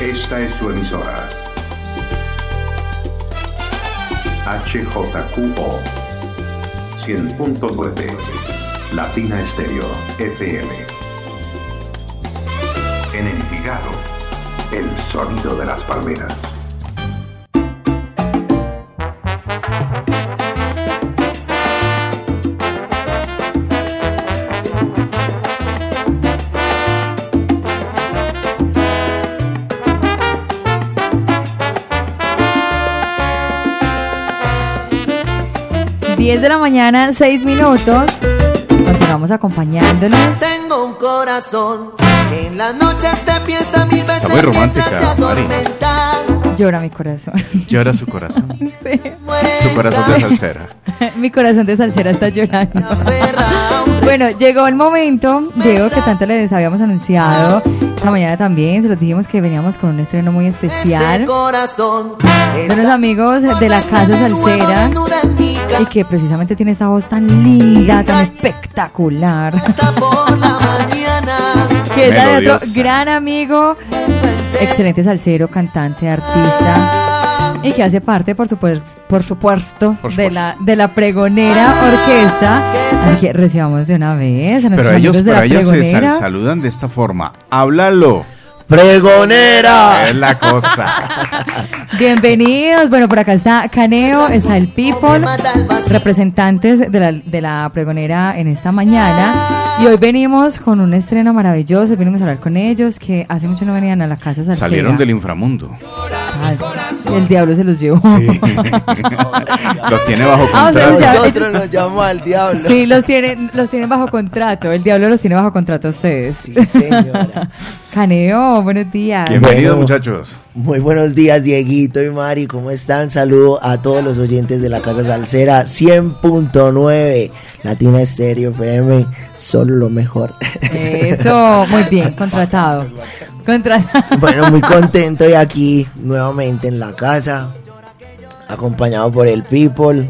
Esta es su emisora. HJQO 100.9 Latina Estéreo FM. En Envigado, el sonido de las palmeras. 10 de la mañana, 6 minutos. Continuamos acompañándolos. Tengo un corazón que en las noches te piensa mil veces. Está muy romántica, Mari. Llora mi corazón. Llora su corazón. Sí. Su corazón de salsera. mi corazón de salsera está llorando. bueno, llegó el momento, Diego, que tanto les habíamos anunciado. Esta mañana también se los dijimos que veníamos con un estreno muy especial. De los amigos de la Casa Salsera y que precisamente tiene esta voz tan linda, tan espectacular. que es la de otro gran amigo, excelente salsero, cantante, artista y que hace parte, por supuesto, por supuesto, de la de la pregonera orquesta. Así que recibamos de una vez a Pero ellos, de pero la ellas se sal- saludan de esta forma. Háblalo. ¡Pregonera! Es la cosa. Bienvenidos. Bueno, por acá está Caneo, está el People, representantes de la, de la pregonera en esta mañana. Y hoy venimos con un estreno maravilloso. Venimos a hablar con ellos que hace mucho no venían a la casa salsera. Salieron del inframundo. El diablo se los llevó. Los tiene bajo Ah, o sea, contrato. ya- Nosotros nos llamamos al diablo. Sí, los tienen, los tienen bajo contrato. El diablo los tiene bajo contrato a ustedes. Sí, señora. Caneo, buenos días. Bienvenidos, Bueno. muchachos. Muy buenos días, Dieguito y Mari. ¿Cómo están? Saludo a todos los oyentes de la Casa Salsera 100.9 Latina Estéreo FM. Solo lo mejor. Eso, muy bien, contratado. Contratado. Bueno, muy contento de aquí nuevamente en la casa, acompañado por el People.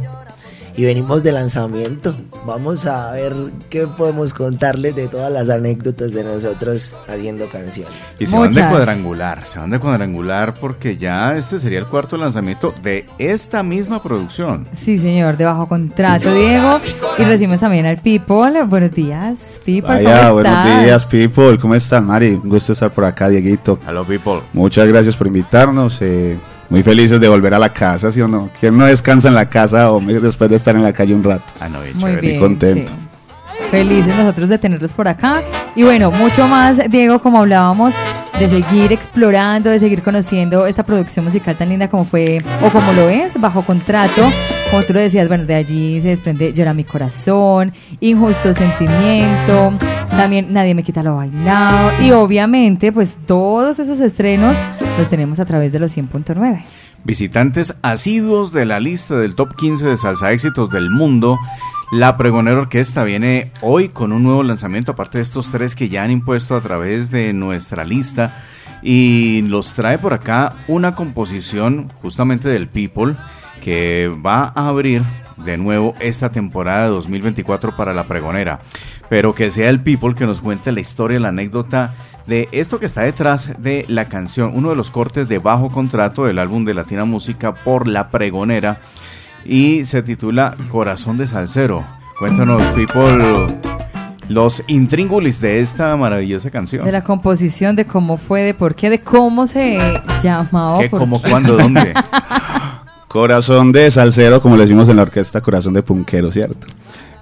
Y venimos de lanzamiento. Vamos a ver qué podemos contarles de todas las anécdotas de nosotros haciendo canciones. Y se van de cuadrangular, se van de cuadrangular porque ya este sería el cuarto lanzamiento de esta misma producción. Sí, señor, de bajo contrato, Diego. Y recibimos también al People. Buenos días, People. Vaya, ¿cómo buenos estás? días, people. ¿Cómo están, Mari? Un gusto estar por acá, Dieguito. Hello, people. Muchas gracias por invitarnos. eh, muy felices de volver a la casa, ¿sí o no? ¿Quién no descansa en la casa o después de estar en la calle un rato? Ah, no, Muy bien. contento. sí. Felices nosotros de tenerlos por acá. Y bueno, mucho más, Diego, como hablábamos, de seguir explorando, de seguir conociendo esta producción musical tan linda como fue, o como lo es, bajo contrato. Como tú decías, bueno, de allí se desprende Llora mi corazón, Injusto Sentimiento, también Nadie me quita lo bailado. Y obviamente, pues todos esos estrenos los tenemos a través de los 100.9. Visitantes asiduos de la lista del top 15 de salsa éxitos del mundo, la Pregonera Orquesta viene hoy con un nuevo lanzamiento, aparte de estos tres que ya han impuesto a través de nuestra lista, y los trae por acá una composición justamente del People que va a abrir de nuevo esta temporada de 2024 para la Pregonera, pero que sea el People que nos cuente la historia, la anécdota de esto que está detrás de la canción, uno de los cortes de bajo contrato del álbum de Latina Música por La Pregonera y se titula Corazón de Salsero. Cuéntanos, people, los intríngulis de esta maravillosa canción. De la composición, de cómo fue, de por qué, de cómo se llamaba. ¿Qué, cómo, cuándo, dónde? Corazón de salsero, como le decimos en la orquesta, corazón de punquero, ¿cierto?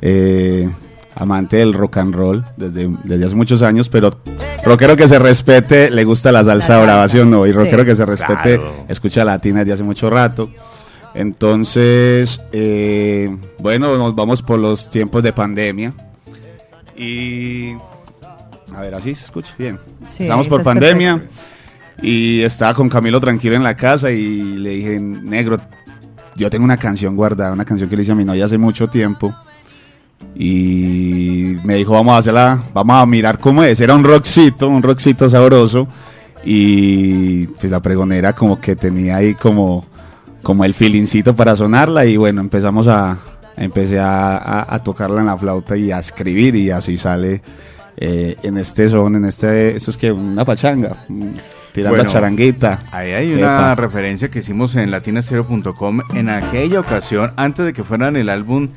Eh, amante del rock and roll desde, desde hace muchos años, pero rockero que se respete, le gusta la salsa salsa, brava, ¿sí o no? Y sí. rockero que se respete, Claro. escucha latina desde hace mucho rato. Entonces, eh, bueno, nos vamos por los tiempos de pandemia. Y... A ver, así se escucha bien. Sí, Estamos por pandemia. perfecto. Y estaba con Camilo tranquilo en la casa y le dije, negro, yo tengo una canción guardada, una canción que le hice a mi novia hace mucho tiempo. Y me dijo, vamos a hacerla, vamos a mirar cómo es. Era un rockcito, un rockcito sabroso. Y pues la pregonera como que tenía ahí como, como el feelingcito para sonarla. Y bueno, empezamos a, empecé a, tocarla en la flauta y a escribir y así sale eh, en este son, en este, esto es que una pachanga. Tirando Bueno, a charanguita. Ahí hay una Epa. referencia que hicimos en latinastereo.com en aquella ocasión, antes de que fueran el álbum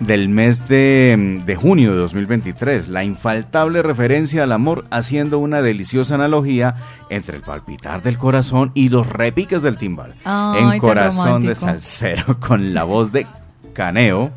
del mes de, de junio de 2023. La infaltable referencia al amor, haciendo una deliciosa analogía entre el palpitar del corazón y los repiques del timbal. Ay, en corazón de salsero, con la voz de Caneo.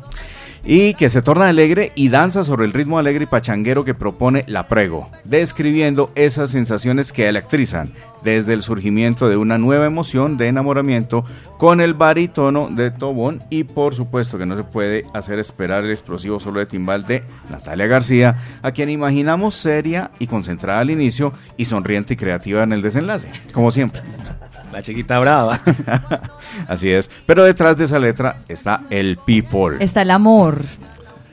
Y que se torna alegre y danza sobre el ritmo alegre y pachanguero que propone la prego, describiendo esas sensaciones que electrizan desde el surgimiento de una nueva emoción de enamoramiento con el barítono de Tobón y por supuesto que no se puede hacer esperar el explosivo solo de timbal de Natalia García, a quien imaginamos seria y concentrada al inicio y sonriente y creativa en el desenlace, como siempre. La chiquita brava. Así es, pero detrás de esa letra está el people Está el amor.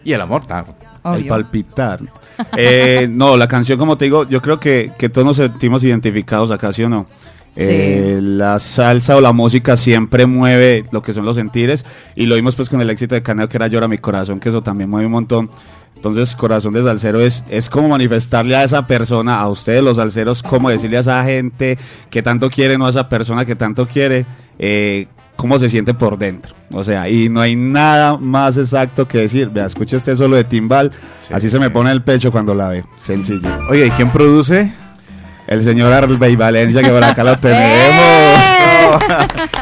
y el amor, claro. El palpitar. Eh, no, la canción, como te digo, yo creo que, que todos nos sentimos identificados acá, ¿sí o no? Sí. Eh, la salsa o la música siempre mueve lo que son los sentires y lo vimos pues con el éxito de Caneo que era Llora mi corazón, que eso también mueve un montón. Entonces, Corazón de Salsero es, es como manifestarle a esa persona, a ustedes los salseros, como decirle a esa gente que tanto quiere, no a esa persona que tanto quiere, eh, cómo se siente por dentro. O sea, y no hay nada más exacto que decir, vea, escuche este solo de timbal, Sí, así se me pone el pecho cuando la ve. Sencillo. Oye, ¿y quién produce? El señor Arbey Valencia, que por acá lo ¡Eh! tenemos.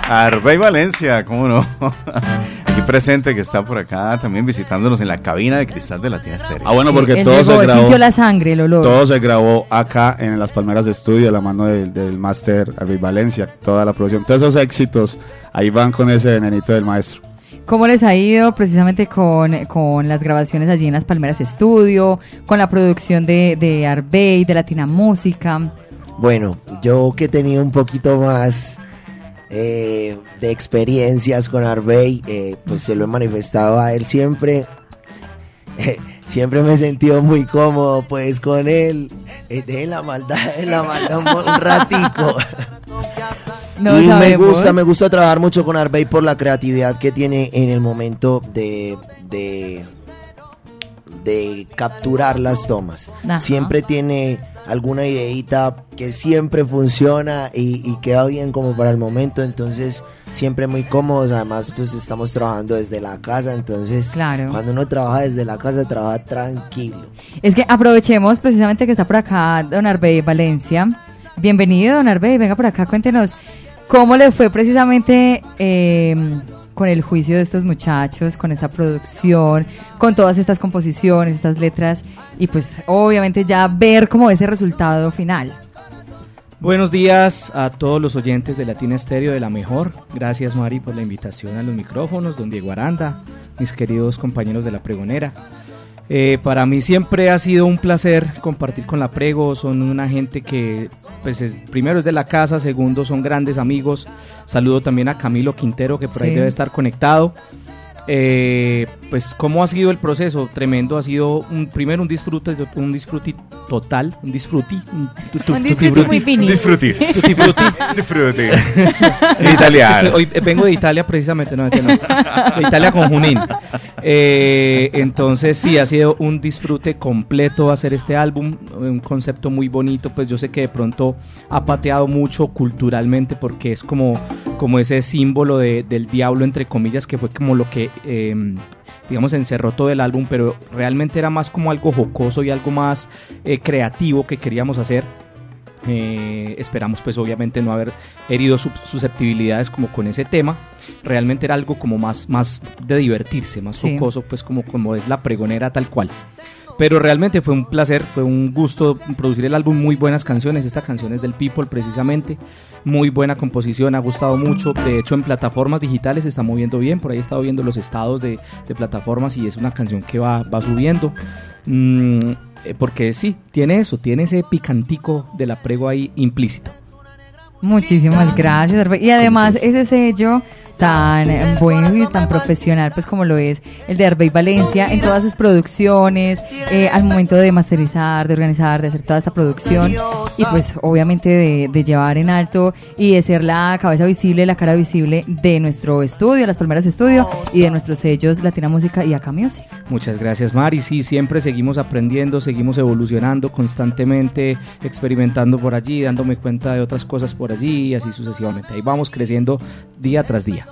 Arbey Valencia, ¿cómo no? Aquí presente que está por acá también visitándonos en la cabina de cristal de Latina Stereo. Ah, bueno, porque todo llegó, se grabó. sintió la sangre, el olor. Todo se grabó acá en las Palmeras de Estudio, de la mano del, del máster Arbey Valencia, toda la producción. Todos esos éxitos ahí van con ese venenito del maestro. ¿Cómo les ha ido precisamente con, con las grabaciones allí en las Palmeras Estudio, con la producción de, de Arbey, de Latina Música? Bueno, yo que tenía un poquito más eh, de experiencias con Arbey, eh, pues se lo he manifestado a él siempre. Siempre me he sentido muy cómodo pues con él. Eh, dejen la maldad, dejen la maldad un, ratico. No y me gusta, me gusta trabajar mucho con Arbey por la creatividad que tiene en el momento de, de, de capturar las tomas. Ajá. Siempre tiene alguna ideita que siempre funciona y, y queda bien como para el momento, entonces siempre muy cómodos, además pues estamos trabajando desde la casa, entonces Claro. cuando uno trabaja desde la casa trabaja tranquilo. Es que aprovechemos precisamente que está por acá don Arbey Valencia. Bienvenido, don Arbey. Venga por acá, cuéntenos cómo le fue precisamente eh, con el juicio de estos muchachos, con esta producción, con todas estas composiciones, estas letras y pues obviamente ya ver como ese resultado final. Buenos días a todos los oyentes de Latina Estéreo de la Mejor. Gracias Mari por la invitación a los micrófonos, don Diego Aranda, mis queridos compañeros de la pregonera. Eh, para mí siempre ha sido un placer compartir con la Prego, son una gente que pues es- primero es de la casa, segundo son grandes amigos. Saludo también a Camilo Quintero que por ahí debe estar conectado. Eh, pues cómo ha sido el proceso, tremendo, ha sido un primero un disfrute, un disfrute total, un disfruti, un, tu- tu- Un frutti. muy finito. Disfrutis. En Italiano. Hoy vengo de Italia precisamente, no, no. de Italia con Junín. Eh, entonces sí, ha sido un disfrute completo hacer este álbum, un concepto muy bonito, pues yo sé que de pronto ha pateado mucho culturalmente porque es como, como ese símbolo de- del diablo, entre comillas, que fue como lo que... eh, digamos, encerró todo el álbum, pero realmente era más como algo jocoso y algo más eh, creativo que queríamos hacer. Eh, esperamos pues obviamente no haber herido sus susceptibilidades como con ese tema. Realmente era algo como más, más de divertirse, más Sí. jocoso, pues como, como es la pregonera tal cual. Pero realmente fue un placer, fue un gusto producir el álbum, muy buenas canciones, esta canción es del People precisamente, muy buena composición, ha gustado mucho, de hecho en plataformas digitales se está moviendo bien, por ahí he estado viendo los estados de, de plataformas y es una canción que va, va subiendo. Mm, eh, porque sí, tiene eso, tiene ese picantico de la prego ahí implícito. Muchísimas gracias. Y además ese sello tan eh, bueno y tan profesional pues como lo es el de Arbey Valencia en todas sus producciones, eh, al momento de masterizar, de organizar, de hacer toda esta producción y pues obviamente de, llevar en alto y de ser la cabeza visible, la cara visible de nuestro estudio, las primeras estudios y de nuestros sellos Latina Música y Acá Music. Muchas gracias, Mari. Sí, siempre seguimos aprendiendo, seguimos evolucionando constantemente, experimentando por allí, dándome cuenta de otras cosas por allí y así sucesivamente. Ahí vamos creciendo día tras día.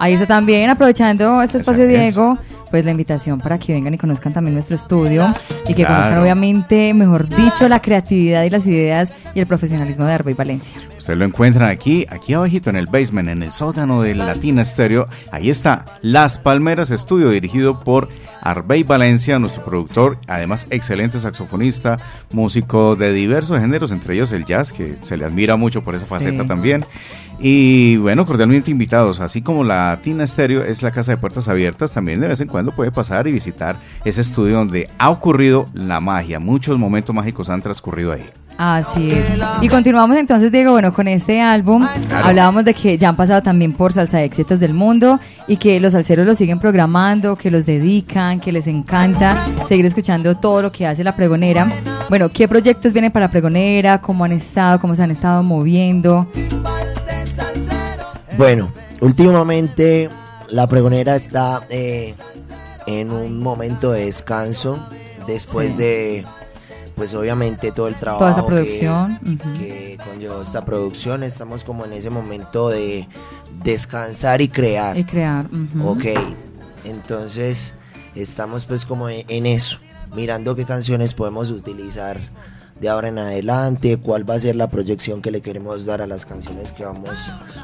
Ahí está también, aprovechando este espacio. Diego, pues la invitación para que vengan y conozcan también nuestro estudio y que Claro. conozcan obviamente, mejor dicho, la creatividad y las ideas y el profesionalismo de Arbey Valencia. Ustedes lo encuentran aquí, aquí abajito en el basement, en el sótano de Latina Stereo. Ahí está Las Palmeras Estudio, dirigido por Arbey Valencia, nuestro productor, además excelente saxofonista, músico de diversos géneros, entre ellos el jazz, que se le admira mucho por esa Sí. faceta también. Y bueno, cordialmente invitados, así como Latina Stereo es la casa de puertas abiertas, también de vez en cuando puede pasar y visitar ese estudio donde ha ocurrido la magia. Muchos momentos mágicos han transcurrido ahí. Así es. Y continuamos entonces, Diego, bueno, con este álbum. Hablábamos de que ya han pasado también por Salsa Éxitos del Mundo y que los salseros lo siguen programando, que los dedican, que les encanta seguir escuchando todo lo que hace la pregonera. Bueno, ¿qué proyectos vienen para la pregonera? ¿Cómo han estado? ¿Cómo se han estado moviendo? Bueno, últimamente la pregonera está eh, en un momento de descanso después Sí. de, pues obviamente todo el trabajo Toda esta que- producción. que conllevó esta producción. Estamos como en ese momento de descansar y crear. Y crear. ujú. Ok, entonces estamos pues como en, en eso, mirando qué canciones podemos utilizar de ahora en adelante, cuál va a ser la proyección que le queremos dar a las canciones que vamos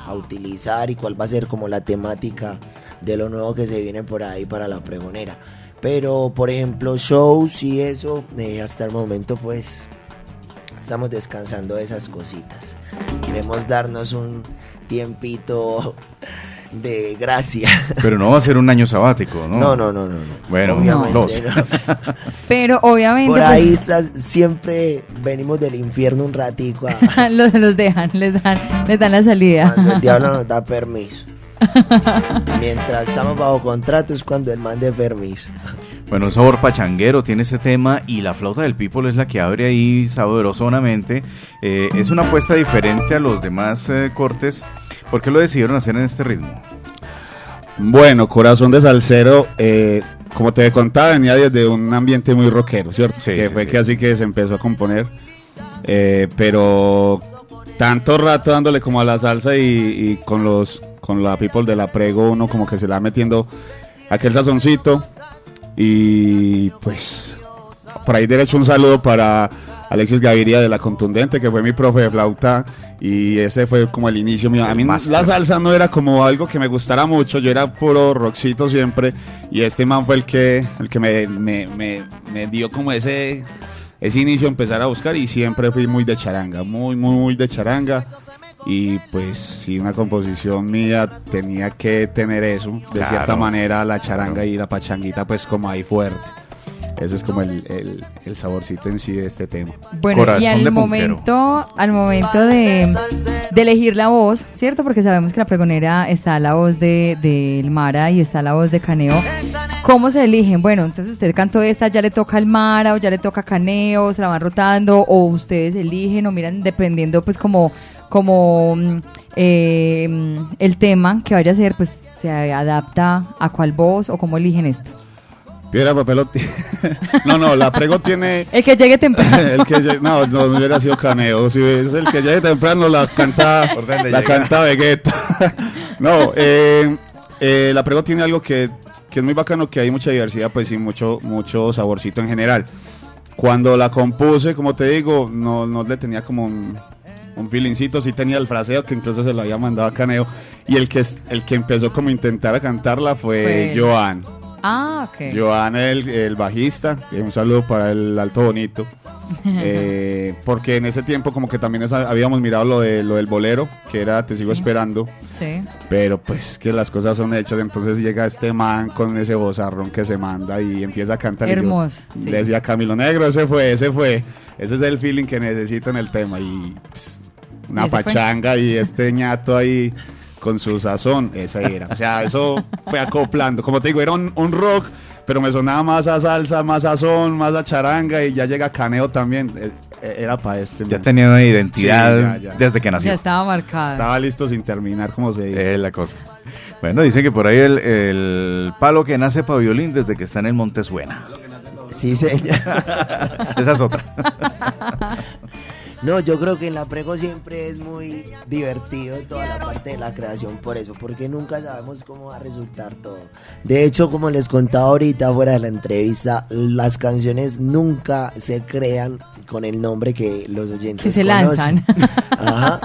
a utilizar y cuál va a ser como la temática de lo nuevo que se viene por ahí para la pregonera. Pero por ejemplo shows y eso, eh, hasta el momento pues estamos descansando de esas cositas. Queremos darnos un tiempito de gracia. Pero no va a ser un año sabático, ¿no? No, no, no, no. no. Bueno, Obviamente dos. no. Pero obviamente Por pues, ahí está- siempre venimos del infierno un ratico a- los, los dejan, les dan, les dan la salida. cuando el diablo nos da permiso. Mientras estamos bajo contrato es cuando él mande permiso. Bueno, un sabor pachanguero tiene este tema y la flauta del people es la que abre ahí sabrosonamente. Eh, es una apuesta diferente a los demás eh, cortes. ¿Por qué lo decidieron hacer en este ritmo? Bueno, Corazón de Salsero, eh, como te contaba, venía desde un ambiente muy rockero, ¿cierto? Sí, que sí, fue sí. que así que se empezó a componer. Eh, pero tanto rato dándole como a la salsa y, y con los con la people de la prego, uno como que se la va metiendo aquel sazoncito. Y pues por ahí derecho un saludo para Alexis Gaviria de la Contundente, que fue mi profe de flauta. Y ese fue como el inicio mío. A mí la salsa no era como algo que me gustara mucho, yo era puro rockcito siempre. Y este man fue el que, el que me, me- me- me dio como ese, ese inicio a empezar a buscar. Y siempre fui muy de charanga, muy, muy, muy de charanga. Y pues si una composición mía tenía que tener eso, de Claro. cierta manera la charanga y la pachanguita pues como ahí fuerte. Ese es como el, el- el saborcito en sí de este tema. Bueno, Corazón y al momento, al momento de, de elegir la voz, ¿cierto? Porque sabemos que la pregonera está la voz de, de El Mara y está la voz de Caneo. ¿Cómo se eligen? Bueno, entonces usted cantó esta, ya le toca al Mara o ya le toca a Caneo, se la van rotando o ustedes eligen o miran dependiendo pues como, como mm, eh, mm, el tema que vaya a ser, pues se adapta a cuál voz o cómo eligen esto. Piedra, papel o No, no, la prego tiene... El que llegue temprano. el que lle- no, no hubiera sido caneo. Si es el que llegue temprano, la canta, la llega. canta Vegeta. no, eh, eh, la prego tiene algo que, que es muy bacano, que hay mucha diversidad, pues y mucho, mucho saborcito en general. Cuando la compuse, como te digo, no, no le tenía como un, un feelingcito, sí tenía el fraseo, que incluso se lo había mandado a Caneo. Y el que, el que empezó como a intentar a cantarla fue él. Joan. Ah, ok. Joan, el, el bajista, un saludo para el Alto Bonito. Eh, porque en ese tiempo como que también esa- habíamos mirado lo, de, lo del bolero, que era Te sigo Sí. esperando, Sí. pero pues que las cosas son hechas, entonces llega este man con ese bozarrón que se manda y empieza a cantar. y yo Hermoso, sí. Le decía Camilo Negro, ese fue, ese fue, ese es el feeling que necesito en el tema y pues, ¿Y una fue? pachanga y este ñato ahí con su sazón, esa era. O sea, eso fue acoplando. Como te digo, era un, un rock, pero me sonaba más a salsa, más a son, más a charanga y ya llega Caneo también. Eh, eh, Era para este. Ya man. tenía una identidad Sí, ya, ya. desde que nació. Ya estaba marcada. Estaba listo sin terminar, como se dice. Es la cosa. Bueno, dicen que por ahí el, el palo que nace para violín desde que está en el monte suena. Sí, señor. Esa es otra. No, yo creo que en la prego siempre es muy divertido toda la parte de la creación por eso, porque nunca sabemos cómo va a resultar todo. De hecho, como les contaba ahorita fuera de la entrevista, las canciones nunca se crean con el nombre que los oyentes Que se conocen. lanzan. Ajá.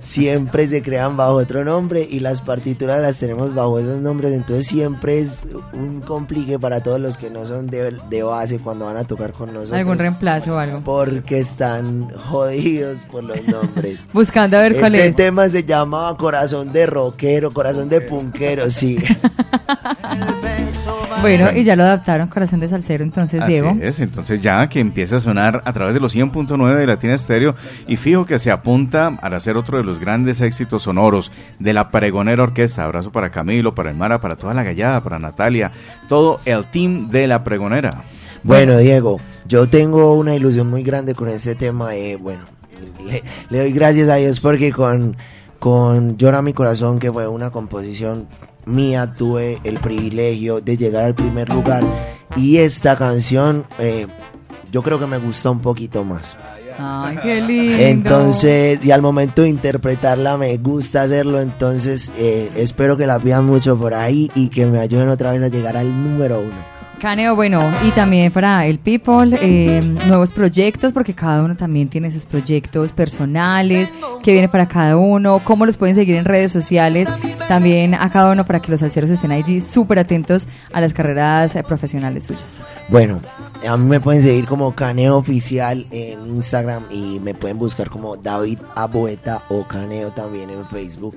Siempre se crean bajo otro nombre y las partituras las tenemos bajo esos nombres, entonces siempre es un complique para todos los que no son de, de base cuando van a tocar con nosotros. Algún reemplazo o algo. Porque están jodidos por los nombres. Buscando a ver cuál este es. tema se llamaba Corazón de Rockero, Corazón de Punkero, sí. Bueno, y ya lo adaptaron Corazón de Salsero, entonces, Así Diego. es, entonces ya que empieza a sonar a través de los 100.9 de Latina Estéreo y fijo que se apunta para ser otro de los grandes éxitos sonoros de la Pregonera Orquesta. Abrazo para Camilo, para el Mara, para toda la gallada, para Natalia, todo el team de la Pregonera. Bueno, Diego, yo tengo una ilusión muy grande con este tema. eh, bueno, le, le doy gracias a Dios porque con, con Llora mi corazón, que fue una composición mía, tuve el privilegio de llegar al primer lugar. Y esta canción, eh, yo creo que me gustó un poquito más. Ay, qué lindo. Entonces, y al momento de interpretarla me gusta hacerlo, entonces eh, espero que la pidan mucho por ahí y que me ayuden otra vez a llegar al número uno. Caneo, bueno, y también para el People, eh, nuevos proyectos, porque cada uno también tiene sus proyectos personales, que viene para cada uno, cómo los pueden seguir en redes sociales, también a cada uno para que los salseros estén allí súper atentos a las carreras eh, profesionales suyas. Bueno, a mí me pueden seguir como Caneo Oficial en Instagram y me pueden buscar como David Abueta o Caneo también en Facebook.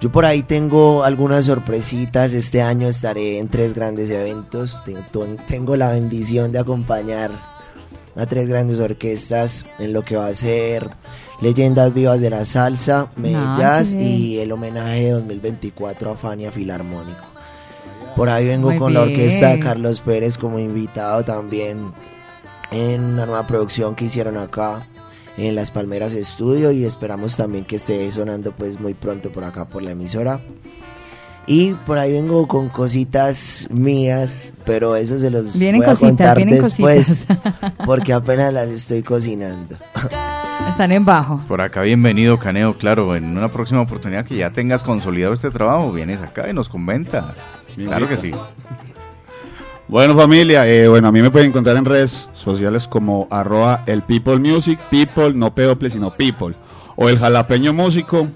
Yo por ahí tengo algunas sorpresitas. Este año estaré en tres grandes eventos. Tengo, la bendición de acompañar a tres grandes orquestas en lo que va a ser Leyendas Vivas de la Salsa, bien. y el homenaje 2024 a Fania Filarmónico. Por ahí vengo Muy con la orquesta de. Carlos Pérez como invitado también en una nueva producción que hicieron acá en Las Palmeras Estudio y esperamos también que esté sonando pues muy pronto por acá por la emisora. Y por ahí vengo con cositas mías, pero eso se los Vienen voy a cositas, contar después cositas. porque apenas las estoy cocinando. Están en bajo. Por acá, bienvenido, Caneo. Claro, en una próxima oportunidad que ya tengas consolidado este trabajo, vienes acá y nos comentas. Me Claro que sí. Bueno familia, eh, bueno a mí me pueden encontrar en redes sociales como arroba el people music, people, no people sino people, o el jalapeño músico.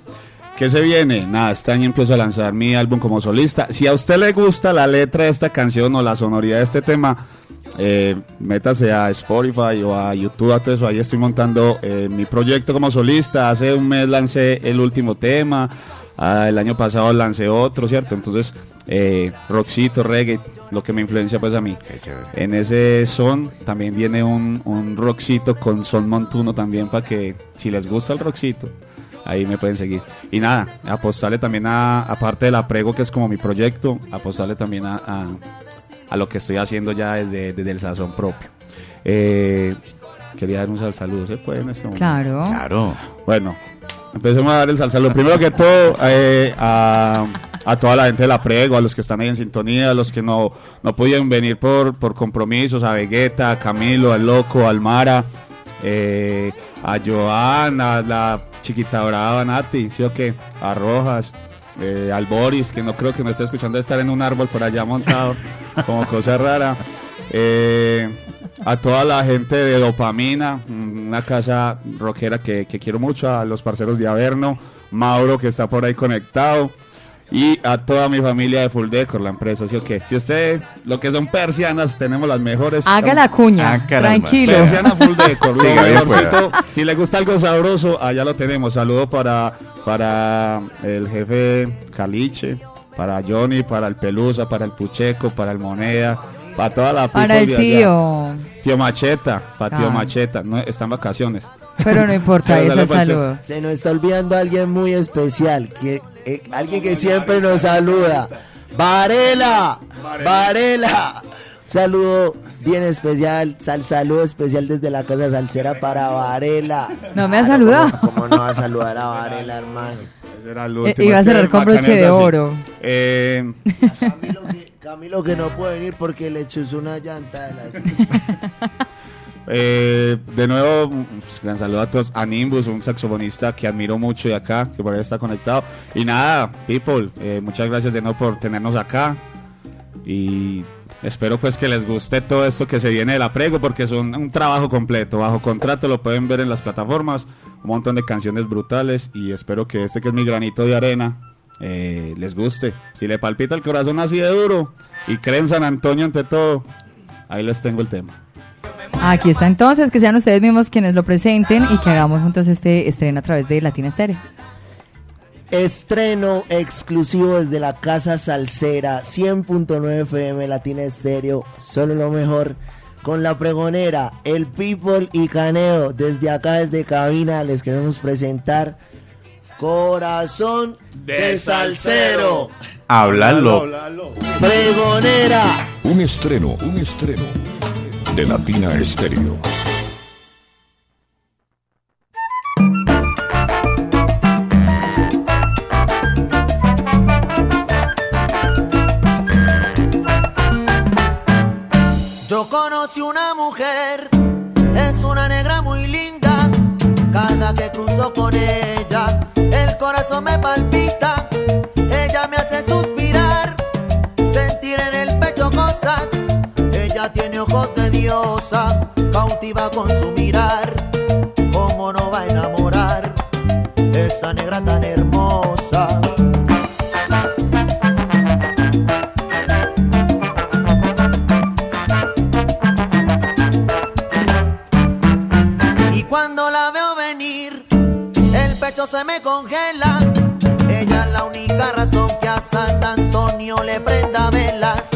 ¿Qué se viene? Nada, este año empiezo a lanzar mi álbum como solista. Si a usted le gusta la letra de esta canción o la sonoridad de este tema, eh, métase a Spotify o a YouTube, a todo eso. Ahí estoy montando eh, mi proyecto como solista. Hace un mes lancé el último tema. Ah, el año pasado lancé otro, ¿cierto? Entonces, eh, rockcito, reggae, lo que me influencia pues a mí. Qué chévere. En ese son también viene un, un rockcito con son montuno también para que si les gusta el rockcito, ahí me pueden seguir. Y nada, apostarle también a, aparte de la prego que es como mi proyecto, apostarle también a, a, a lo que estoy haciendo ya desde, desde el sazón propio. Eh, quería dar un sal- saludo, ¿se puede en este momento? Claro. Claro. Bueno, empecemos a dar el salsa. Lo primero que todo, eh, a, a toda la gente de la Prego, a los que están ahí en sintonía, a los que no, no pudieron venir por, por compromisos, a Vegeta, a Camilo, al Loco, al Mara, eh, a Joan, a la chiquita brava Nati, ¿sí o qué? A Rojas. eh, al Boris, que no creo que me esté escuchando estar en un árbol por allá montado, como cosa rara. Eh, a toda la gente de Dopamina, una casa rockera que, que quiero mucho, a los parceros de Averno, Mauro que está por ahí conectado y a toda mi familia de Full Decor, la empresa, ¿sí o qué? Si usted, lo que son persianas, tenemos las mejores. Haga la cuña. Ah, tranquilo. Persiana Full Decor, mejorcito. Si le gusta algo sabroso, allá lo tenemos. Saludo para, para el jefe Caliche, para Johnny, para el Pelusa, para el Pucheco, para el Moneda, para toda la Para people el de allá. Tío. Macheta, para tío Ah. Macheta, no, está en vacaciones. Pero no importa, es el saludo. Se nos está olvidando alguien muy especial, que eh, alguien que siempre nos saluda. Varela, Varela. Saludo bien especial, sal, saludo especial desde la casa salsera para Varela. No me ha saludado. ¿Cómo, cómo no va a saludar a Varela, hermano? Ese era el Eh, iba a cerrar con broche de oro. Eh, Camilo que, no puede venir porque le chuzó una llanta de las... Eh, de nuevo, pues, gran saludo a todos. A Nimbus, un saxofonista que admiro mucho de acá, que por ahí está conectado. Y nada, people, eh, muchas gracias de nuevo por tenernos acá. Y espero pues que les guste todo esto que se viene de la prego, porque es un, un trabajo completo. Bajo contrato lo pueden ver en las plataformas. Un montón de canciones brutales. Y espero que este que es mi granito de arena eh, les guste. Si le palpita el corazón así de duro y creen San Antonio ante todo, ahí les tengo el tema. Aquí está entonces, que sean ustedes mismos quienes lo presenten y que hagamos juntos este estreno a través de Latina Estéreo. Estreno exclusivo desde la Casa Salsera 100.9 FM Latina Estéreo, solo lo mejor con la pregonera, el People y Caneo. Desde acá, desde cabina, les queremos presentar Corazón de Salsero, Háblalo. pregonera. Un estreno, un estreno de Latina Estéreo. Yo conocí una mujer, es una negra muy linda. Cada que cruzo con me palpita. Ella me hace suspirar, sentir en el pecho cosas. Ella tiene ojos de diosa, cautiva con su mirar. ¿Cómo no va a enamorar esa negra tan hermosa? Y cuando la veo venir, el pecho se me congela. Ella es la única razón que a San Antonio le prenda velas.